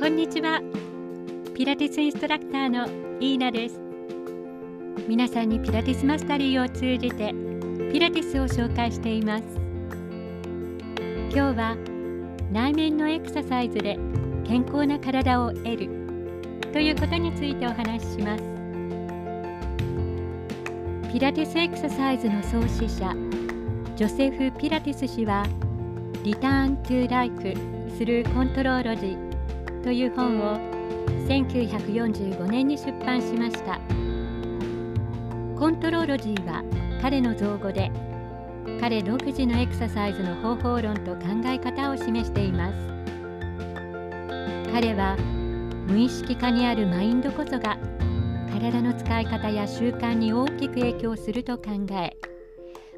こんにちは。ピラティスインストラクターのイーナです。皆さんにピラティスマスタリーを通じてピラティスを紹介しています。今日は内面のエクササイズで健康な体を得るということについてお話しします。ピラティスエクササイズの創始者ジョセフ・ピラティス氏はリターン・トゥ・ライフ・スルー・コントローロジーという本を1945年に出版しました。コントローロジーは彼の造語で彼独自のエクササイズの方法論と考え方を示しています。彼は無意識化にあるマインドこそが体の使い方や習慣に大きく影響すると考え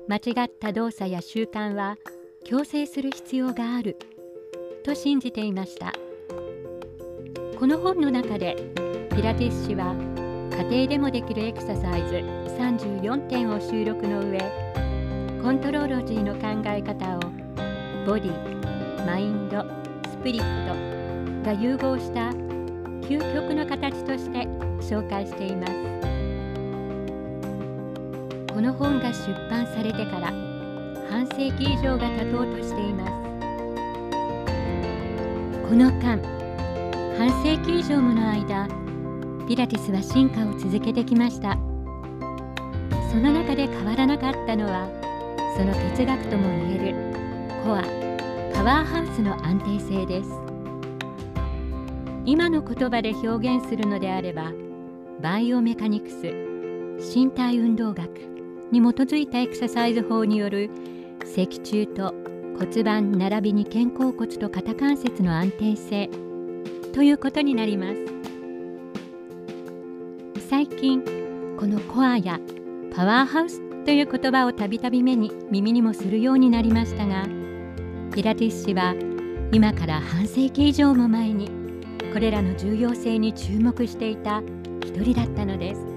間違った動作や習慣は強制する必要があると信じていました。この本の中でピラティス氏は家庭でもできるエクササイズ34点を収録の上コントローロジーの考え方をボディマインドスピリットが融合した究極の形として紹介しています。この本が出版されてから半世紀以上が経とうとしています。この間半世紀以上もの間ピラティスは進化を続けてきました。その中で変わらなかったのはその哲学ともいえるコアパワーハウスの安定性です。今の言葉で表現するのであればバイオメカニクス身体運動学に基づいたエクササイズ法による脊柱と骨盤並びに肩甲骨と肩関節の安定性。ということになります。最近このコアやパワーハウスという言葉をたびたび目に耳にもするようになりましたがピラティス氏は今から半世紀以上も前にこれらの重要性に注目していた一人だったのです。